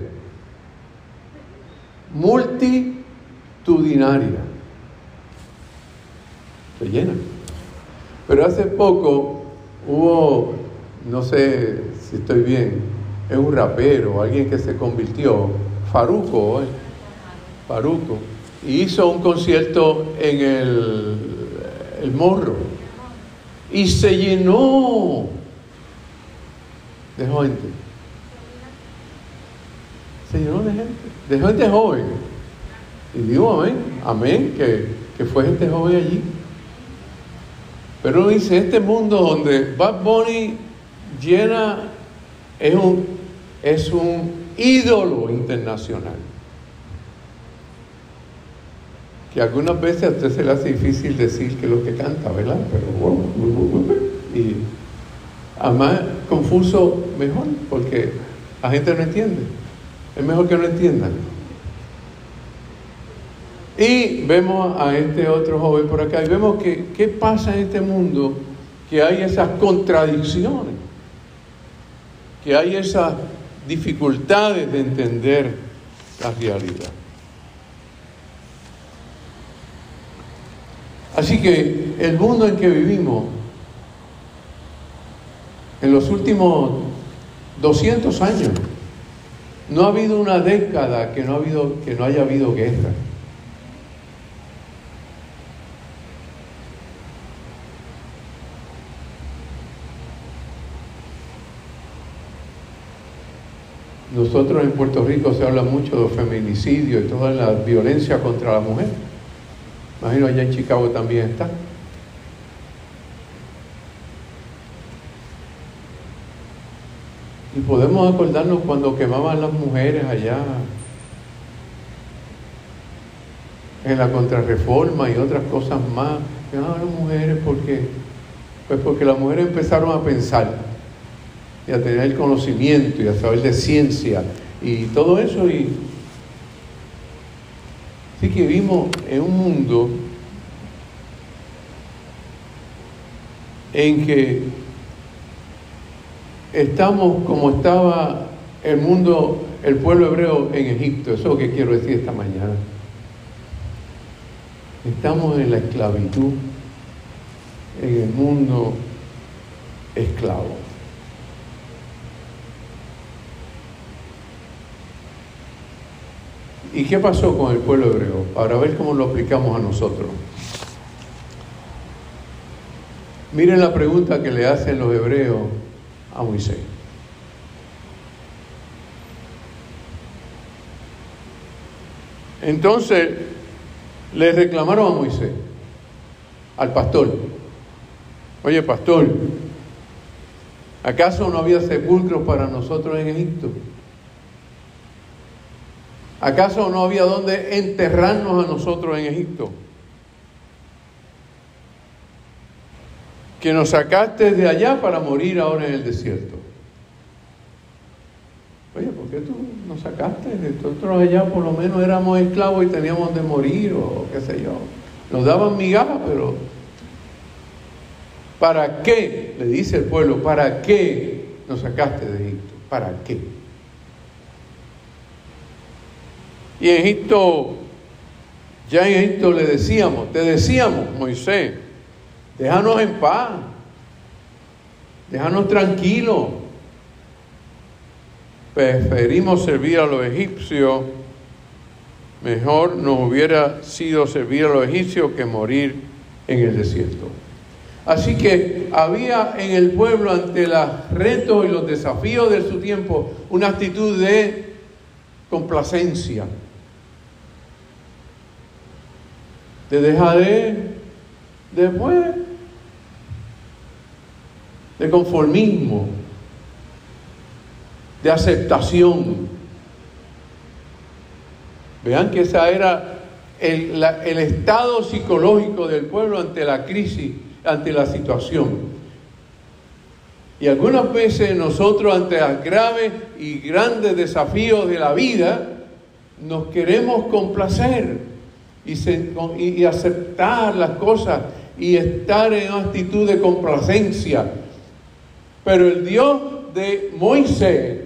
Multitudinaria se llena. Pero hace poco hubo, no sé si estoy bien, es un rapero, alguien que se convirtió, Faruco, ¿eh? Faruco, y hizo un concierto en el, el Morro y se llenó de gente. Se llenó de gente, de gente joven. Y digo amén, amén, que, que fue gente joven allí. Pero dice, este mundo donde Bad Bunny llena, es un, es un ídolo internacional. Que algunas veces a usted se le hace difícil decir que es lo que canta, ¿verdad? Pero bueno, y además confuso mejor, porque la gente no entiende. Es mejor que no entiendan. Y vemos a este otro joven por acá y vemos que qué pasa en este mundo, que hay esas contradicciones, que hay esas dificultades de entender la realidad. Así que el mundo en que vivimos, en los últimos 200 años, no ha habido una década que no, que no haya habido guerra. Nosotros en Puerto Rico se habla mucho de feminicidio y toda la violencia contra la mujer. Imagino allá en Chicago también está. Y podemos acordarnos cuando quemaban las mujeres allá en la contrarreforma y otras cosas más. Quemaban las mujeres porque, pues porque las mujeres empezaron a pensar y a tener el conocimiento y a saber de ciencia y todo eso. Y sí que vivimos en un mundo en que estamos como estaba el mundo, el pueblo hebreo en Egipto. Eso es lo que quiero decir esta mañana. Estamos en la esclavitud, en el mundo esclavo. ¿Y qué pasó con el pueblo hebreo? Para ver cómo lo aplicamos a nosotros. Miren la pregunta que le hacen los hebreos a Moisés. Entonces le reclamaron a Moisés, al pastor. Oye, pastor, ¿acaso no había sepulcros para nosotros en Egipto? ¿Acaso no había donde enterrarnos a nosotros en Egipto? Que nos sacaste de allá para morir ahora en el desierto. Oye, ¿por qué tú nos sacaste? Nosotros allá por lo menos éramos esclavos y teníamos de morir o qué sé yo. Nos daban migajas, pero ¿para qué? Le dice el pueblo, ¿para qué nos sacaste de Egipto? ¿Para qué? Y Egipto, ya en Egipto le decíamos, te decíamos, Moisés, déjanos en paz, déjanos tranquilos. Preferimos servir a los egipcios, mejor nos hubiera sido servir a los egipcios que morir en el desierto. Así que había en el pueblo ante los retos y los desafíos de su tiempo una actitud de complacencia, de dejaré después de conformismo, de aceptación. Vean que ese era el, el estado psicológico del pueblo ante la crisis, ante la situación. Y algunas veces nosotros ante los graves y grandes desafíos de la vida, nos queremos complacer y, aceptar las cosas y estar en actitud de complacencia. Pero el Dios de Moisés,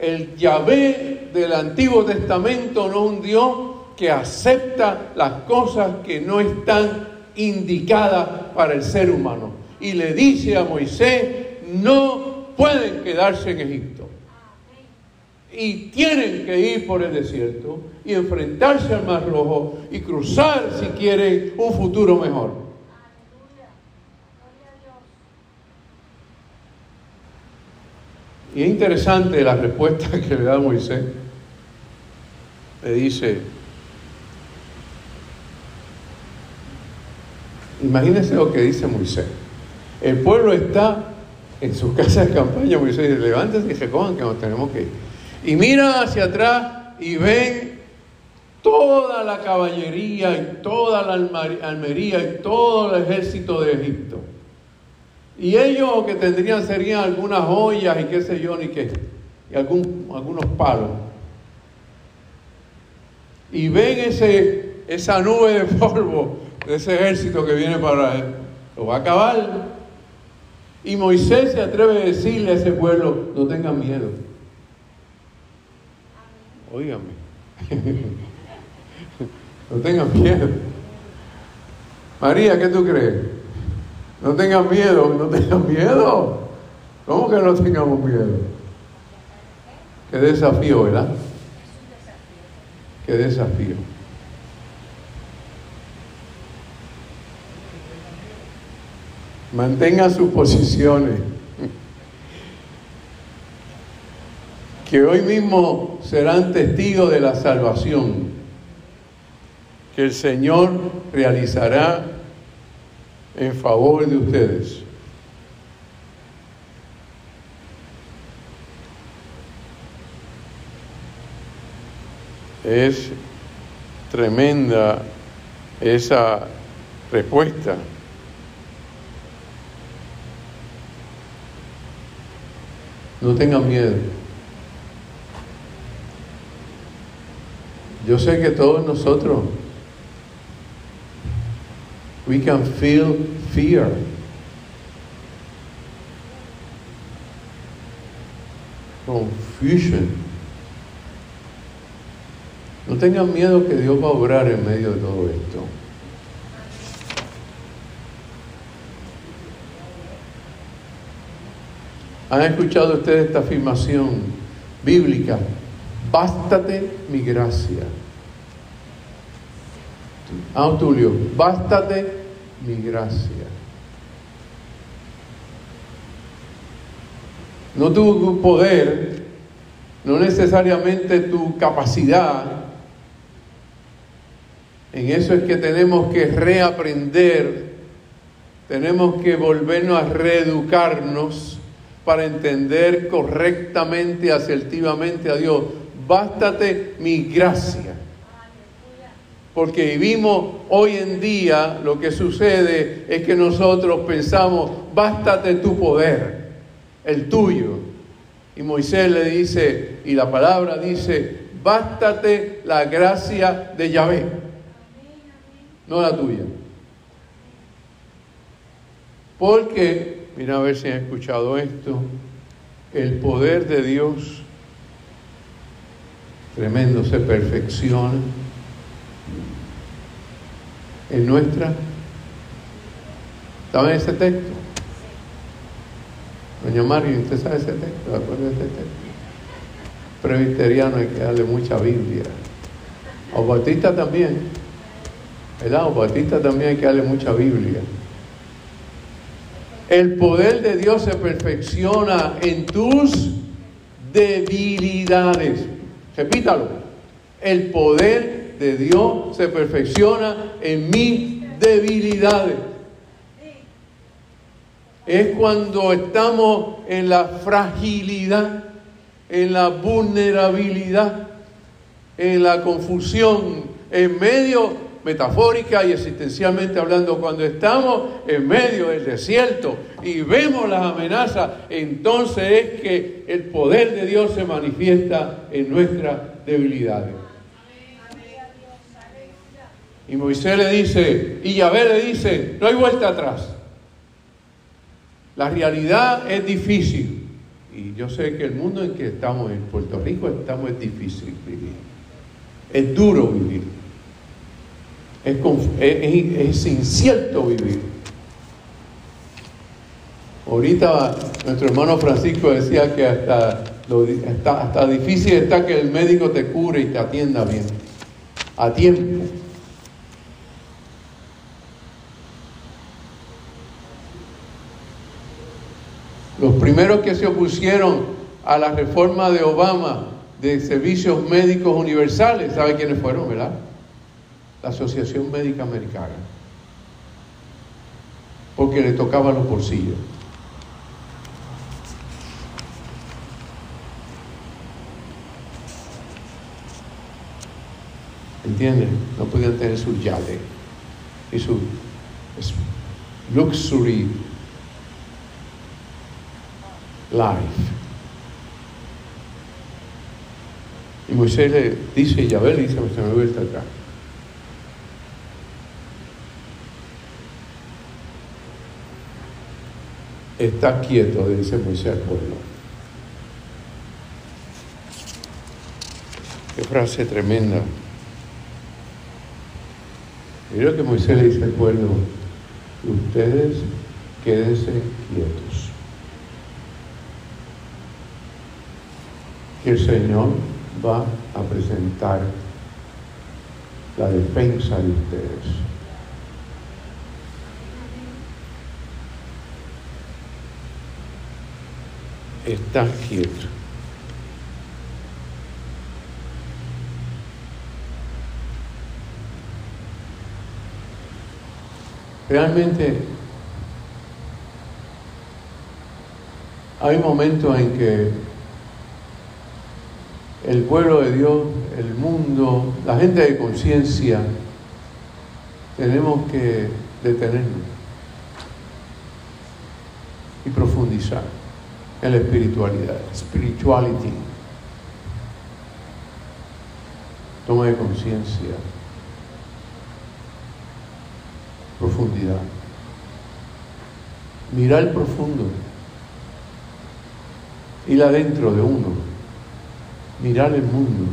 el Yahvé del Antiguo Testamento, no es un Dios que acepta las cosas que no están indicadas para el ser humano. Y le dice a Moisés, no pueden quedarse en Egipto y tienen que ir por el desierto y enfrentarse al Mar Rojo y cruzar si quieren un futuro mejor. Y es interesante la respuesta <laughs> que le da Moisés. Le dice, imagínense lo que dice Moisés. El pueblo está en su <laughs> casa de campaña, Moisés dice, levántense y recojan que nos tenemos que ir. Y miran hacia atrás y ven toda la caballería y toda la almería y todo el ejército de Egipto. Y ellos que tendrían serían algunas joyas y qué sé yo, ni qué, y algún, algunos palos. Y ven ese, esa nube de polvo de ese ejército que viene para él. Lo va a acabar. Y Moisés se atreve a decirle a ese pueblo, no tengan miedo. Óigame. <laughs> no tengan miedo. María, ¿qué tú crees? No tengan miedo, no tengan miedo. ¿Cómo que no tengamos miedo? Qué desafío, ¿verdad? Qué desafío. Mantengan sus posiciones. Que hoy mismo serán testigos de la salvación que el Señor realizará en favor de ustedes. Es tremenda esa respuesta. No tengan miedo. Yo sé que todos nosotros, we can feel fear. Confusion. No tengan miedo que Dios va a obrar en medio de todo esto. ¿Han escuchado ustedes esta afirmación bíblica? Bástate mi gracia. Ah, Tulio, bástate mi gracia. No tu poder, no necesariamente tu capacidad. En eso es que tenemos que reaprender, tenemos que volvernos a reeducarnos para entender correctamente, asertivamente a Dios. Bástate mi gracia. Porque vivimos hoy en día, lo que sucede es que nosotros pensamos, bástate tu poder el tuyo. Y Moisés le dice, y la palabra dice, bástate la gracia de Yahvé, no la tuya. Porque, mira a ver si han escuchado esto, el poder de Dios tremendo se perfecciona en nuestra. ¿Saben ese texto? Doña Mario, ¿usted sabe ese texto? ¿De acuerdo ese texto? Presbiteriano hay que darle mucha Biblia. A Bautista también. ¿Verdad? A Bautista también hay que darle mucha Biblia. El poder de Dios se perfecciona en tus debilidades. Repítalo. El poder de Dios se perfecciona en mis debilidades es cuando estamos en la fragilidad, en la vulnerabilidad, en la confusión, en medio, metafórica y existencialmente hablando, cuando estamos en medio del desierto y vemos las amenazas, entonces es que el poder de Dios se manifiesta en nuestras debilidades. Y Moisés le dice, y Yahvé le dice, no hay vuelta atrás. La realidad es difícil. Y yo sé que el mundo en que estamos, en Puerto Rico, estamos, es difícil vivir. Es duro vivir. Es, incierto vivir. Ahorita nuestro hermano Francisco decía que hasta, hasta difícil está que el médico te cure y te atienda bien, a tiempo. Los primeros que se opusieron a la reforma de Obama de servicios médicos universales, ¿sabe quiénes fueron, verdad? La Asociación Médica Americana. Porque le tocaba los bolsillos. ¿Entienden? No podían tener su yale y su luxury life. Y Moisés le dice, y Abel dice, se me vuelta acá. Está quieto, dice Moisés al pueblo. Qué frase tremenda. Mira que Moisés le dice al pueblo, ustedes quédense quietos. Que el Señor va a presentar la defensa de ustedes. Está quieto. Realmente hay momentos en que el pueblo de Dios, el mundo, la gente de conciencia, tenemos que detenernos y profundizar en la espiritualidad, spirituality, toma de conciencia, profundidad, mirar profundo, ir adentro de uno mirar el mundo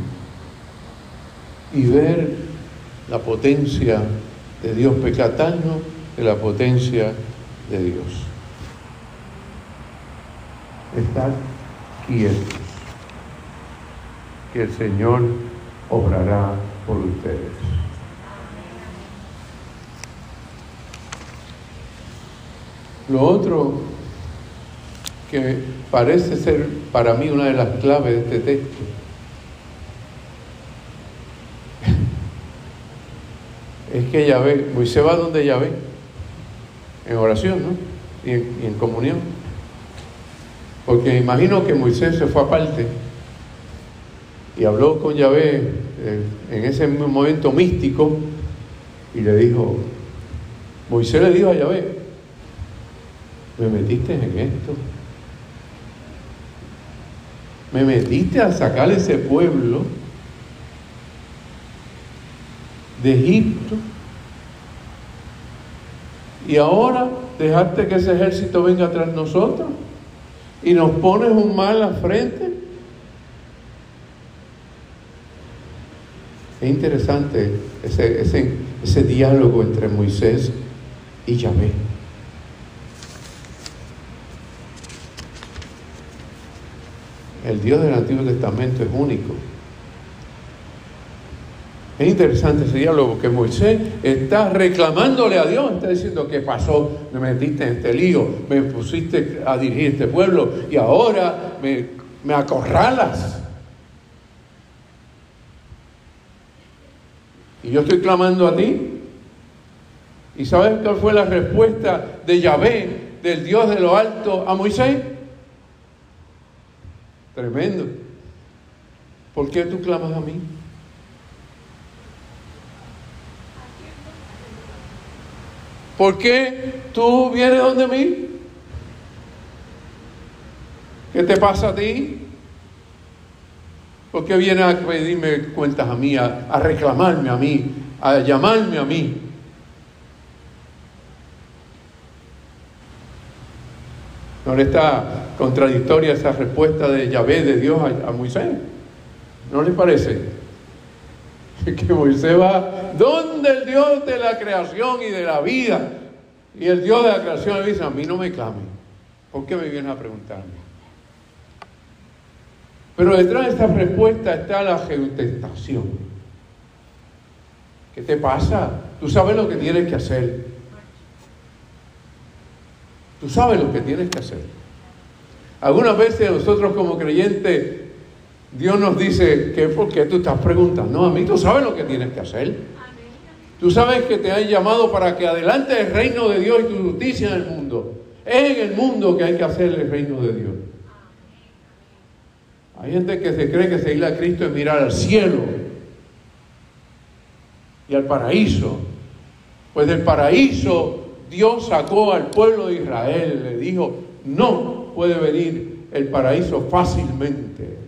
y ver la potencia de Dios, pecatarnos de la potencia de Dios. Estad quietos, que el Señor obrará por ustedes. Lo otro que parece ser para mí una de las claves de este texto es que Yahvé, Moisés va donde Yahvé, en oración, ¿no? Y en, comunión. Porque imagino que Moisés se fue aparte y habló con Yahvé eh, en ese momento místico y le dijo, Moisés le dijo a Yahvé, me metiste en esto. Me metiste a sacar ese pueblo de Egipto. Y ahora dejaste que ese ejército venga tras nosotros y nos pones un mal a frente. Es interesante ese, ese, ese diálogo entre Moisés y Yahvé. El Dios del Antiguo Testamento es único. Es interesante ese diálogo porque Moisés está reclamándole a Dios, está diciendo, ¿qué pasó? Me metiste en este lío, me pusiste a dirigir este pueblo y ahora me, me acorralas. Y yo estoy clamando a ti. ¿Y sabes cuál fue la respuesta de Yahvé, del Dios de lo alto, a Moisés? Tremendo. ¿Por qué tú clamas a mí? ¿Por qué tú vienes donde mí? ¿Qué te pasa a ti? ¿Por qué vienes a pedirme cuentas a mí, a, reclamarme a mí, a llamarme a mí? ¿No le está contradictoria esa respuesta de Yahvé, de Dios a, a Moisés? ¿No le parece? <laughs> que Moisés va donde el Dios de la creación y de la vida. Y el Dios de la creación le dice, a mí no me clame. ¿Por qué me vienes a preguntarme? Pero detrás de esta respuesta está la geotestación. ¿Qué te pasa? Tú sabes lo que tienes que hacer. Tú sabes lo que tienes que hacer. Algunas veces nosotros como creyentes Dios nos dice que por qué tú estás preguntando a mí, tú sabes lo que tienes que hacer. Tú sabes que te han llamado para que adelante el reino de Dios y tu justicia en el mundo. En el mundo que hay que hacer el reino de Dios. Hay gente que se cree que seguir a Cristo es mirar al cielo y al paraíso. Pues del paraíso Dios sacó al pueblo de Israel, le dijo, no puede venir el paraíso fácilmente.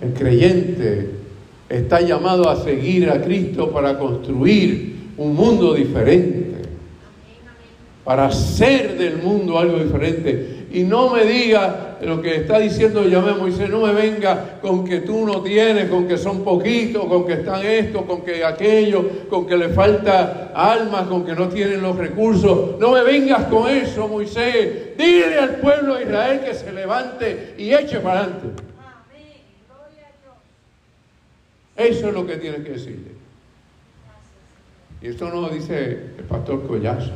El creyente está llamado a seguir a Cristo para construir un mundo diferente, para hacer del mundo algo diferente. Y no me diga lo que está diciendo Yahvé Moisés, no me venga con que tú no tienes, con que son poquitos, con que están esto, con que aquello, con que le falta almas, con que no tienen los recursos. No me vengas con eso, Moisés. Dile al pueblo de Israel que se levante y eche para adelante. Eso es lo que tienes que decirle. Y esto no lo dice el pastor Collazo.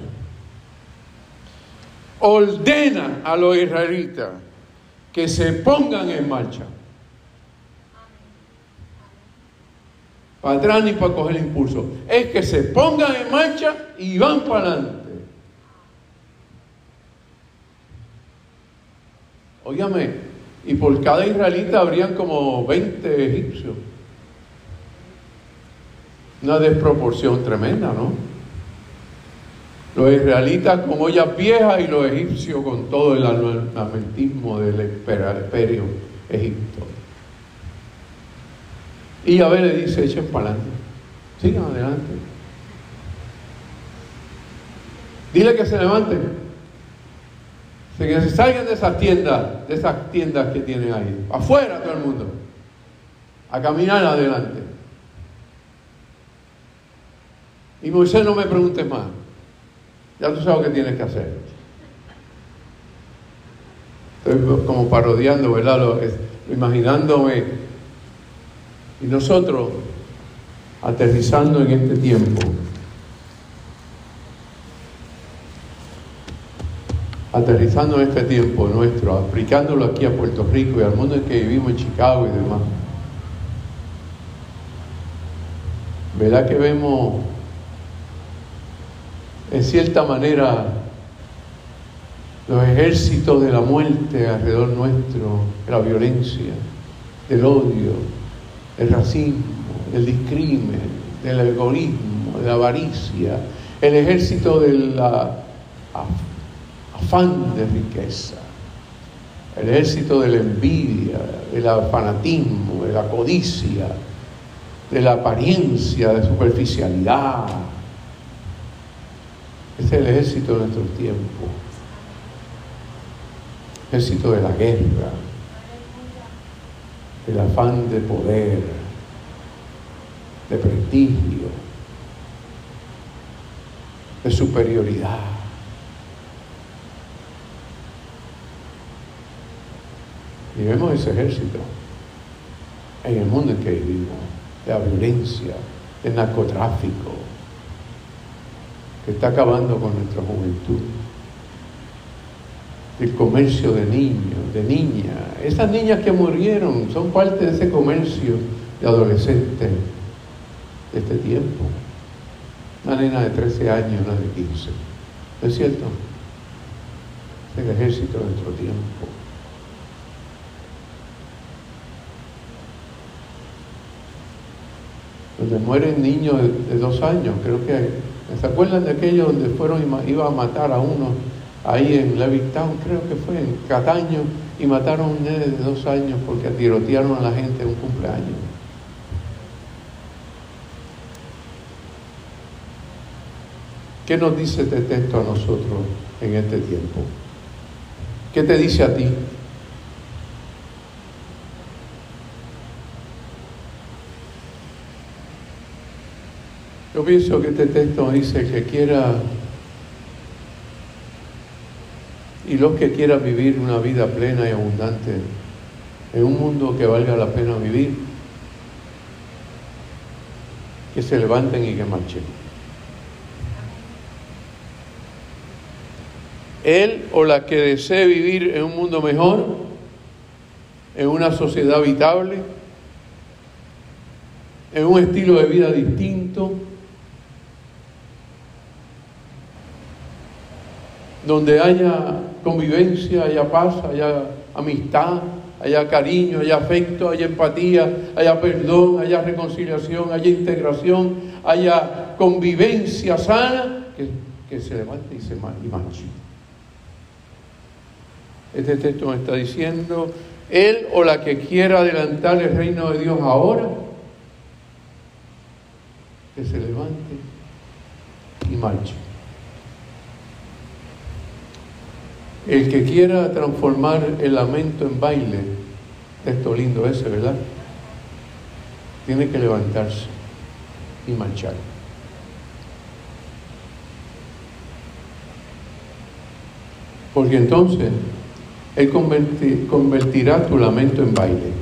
Ordena a los israelitas que se pongan en marcha. Para atrás ni para coger impulso. Es que se pongan en marcha y van para adelante. Óigame, y por cada israelita habrían como 20 egipcios. Una desproporción tremenda, ¿no? Los israelitas con ollas viejas y los egipcios con todo el armamentismo del imperio egipto. Y Yahvé le dice, echen para adelante. Sigan adelante. Dile que se levanten. Que se salgan de esas tiendas, de esas tiendas que tienen ahí. Afuera todo el mundo. A caminar adelante. Y Moisés no me preguntes más. Ya tú sabes lo que tienes que hacer. Estoy como parodiando, ¿verdad? Lo, imaginándome. Y nosotros aterrizando en este tiempo. Aterrizando en este tiempo nuestro, aplicándolo aquí a Puerto Rico y al mundo en que vivimos en Chicago y demás. ¿Verdad que vemos en cierta manera los ejércitos de la muerte alrededor nuestro, la violencia, el odio, el racismo, el discrimen, del egoísmo, la avaricia, el ejército del afán de riqueza, el ejército de la envidia, del fanatismo, de la codicia, de la apariencia, de superficialidad. Es el ejército de nuestro tiempo, ejército de la guerra, del afán de poder, de prestigio, de superioridad. Y ese ejército en el mundo en que vivimos, de la violencia, del narcotráfico, que está acabando con nuestra juventud, del comercio de niños, de niñas. Esas niñas que murieron son parte de ese comercio de adolescentes de este tiempo. Una nena de 13 años, una de 15. ¿No es cierto? Es el ejército de nuestro tiempo. Donde mueren niños de, dos años, creo que. ¿Se acuerdan de aquello donde fueron y iba a matar a uno ahí en Levittown? Creo que fue en Cataño y mataron a un nene de dos años porque tirotearon a la gente en un cumpleaños. ¿Qué nos dice este texto a nosotros en este tiempo? ¿Qué te dice a ti? Yo pienso que este texto dice que quiera y los que quieran vivir una vida plena y abundante en un mundo que valga la pena vivir, que se levanten y que marchen. él o la que desee vivir en un mundo mejor, en una sociedad habitable, en un estilo de vida distinto, donde haya convivencia, haya paz, haya amistad, haya cariño, haya afecto, haya empatía, haya perdón, haya reconciliación, haya integración, haya convivencia sana, que, se levante y se marche. Este texto me está diciendo, él o la que quiera adelantar el reino de Dios ahora, que se levante y marche. El que quiera transformar el lamento en baile, texto lindo ese, ¿verdad? Tiene que levantarse y marchar. Porque entonces él convertirá tu lamento en baile.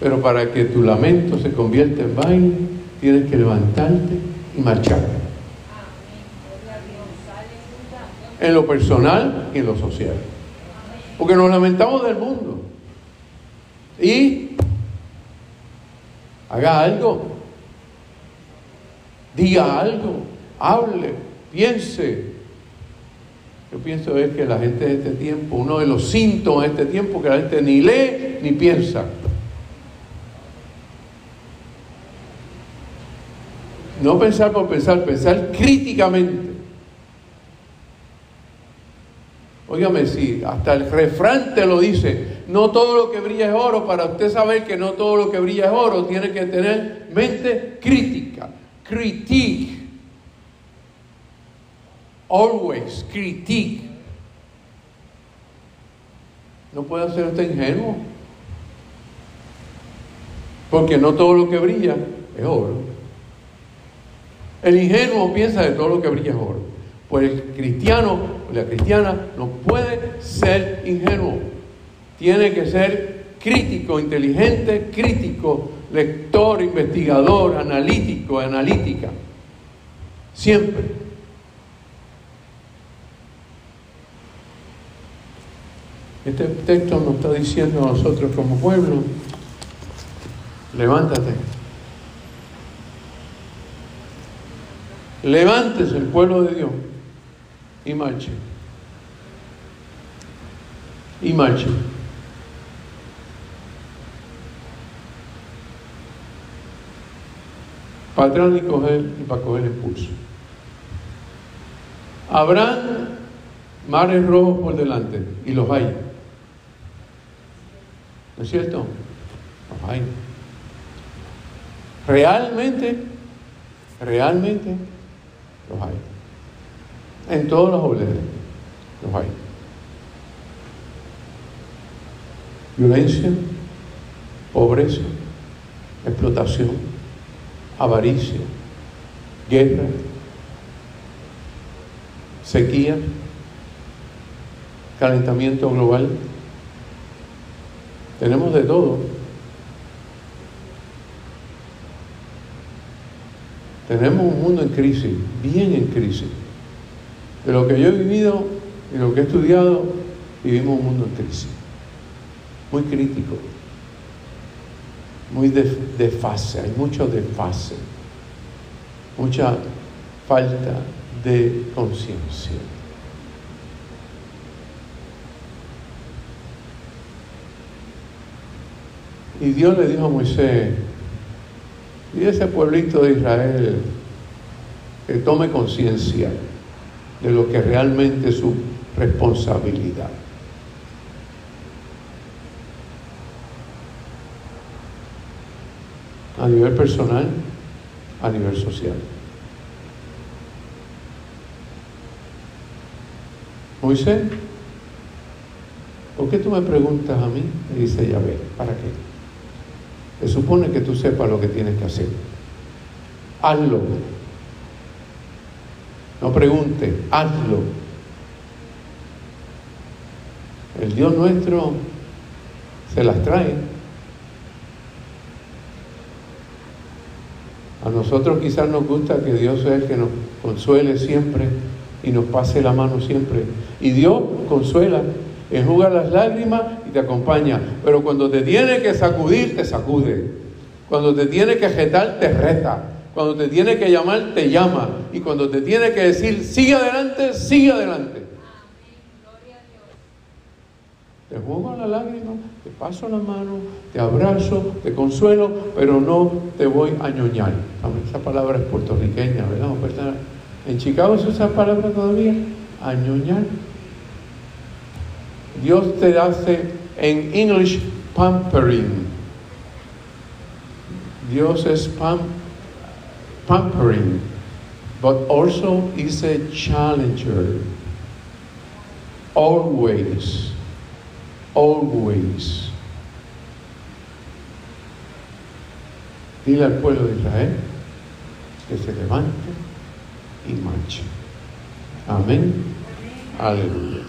Pero para que tu lamento se convierta en baile, tienes que levantarte y marchar. En lo personal y en lo social. Porque nos lamentamos del mundo. Y haga algo. Diga algo. Hable. Piense yo pienso es que la gente de este tiempo, uno de los síntomas de este tiempo, que la gente ni lee ni piensa. No pensar por pensar, pensar críticamente. Óigame, si hasta el refrán te lo dice, no todo lo que brilla es oro, para usted saber que no todo lo que brilla es oro, tiene que tener mente crítica, critique always critique. No puede ser usted ingenuo. Porque no todo lo que brilla es oro. El ingenuo piensa de todo lo que brilla es oro. Pues el cristiano la cristiana no puede ser ingenuo. Tiene que ser crítico, inteligente, crítico, lector, investigador, analítico, analítica. Siempre. Este texto nos está diciendo a nosotros como pueblo, levántate. Levántese el pueblo de Dios y marche. Y marche. Para atrás y coger y para coger el pulso. Habrán mares rojos por delante y los hay. ¿No es cierto? Los hay. Realmente, realmente los hay. En todos los obreros los hay. Violencia, pobreza, explotación, avaricia, guerra, sequía, calentamiento global. Tenemos de todo. Tenemos un mundo en crisis, bien en crisis. De lo que yo he vivido y lo que he estudiado, vivimos un mundo en crisis. Muy crítico. Muy de, fase, hay mucho desfase. Mucha falta de conciencia. Y Dios le dijo a Moisés, y ese pueblito de Israel que tome conciencia de lo que realmente es su responsabilidad. A nivel personal, a nivel social. Moisés, ¿por qué tú me preguntas a mí? Me dice Yahvé, ¿para qué? Se supone que tú sepas lo que tienes que hacer. Hazlo. No pregunte, hazlo. El Dios nuestro se las trae. A nosotros quizás nos gusta que Dios sea el que nos consuele siempre y nos pase la mano siempre. Y Dios consuela, enjuga las lágrimas y te acompaña. Pero cuando te tiene que sacudir, te sacude. Cuando te tiene que retar, te reta. Cuando te tiene que llamar, te llama. Y cuando te tiene que decir, sigue adelante, sigue adelante. Te juego la lágrima, te paso la mano, te abrazo, te consuelo, pero no te voy a ñoñar. Esa palabra es puertorriqueña, ¿verdad? En Chicago se usa palabra todavía, añoñar. Dios te hace en English pampering. Dios es pampering pampering, but also is a challenger. Always, always. Dile al pueblo de Israel que se levante y marche. Amén. Aleluya.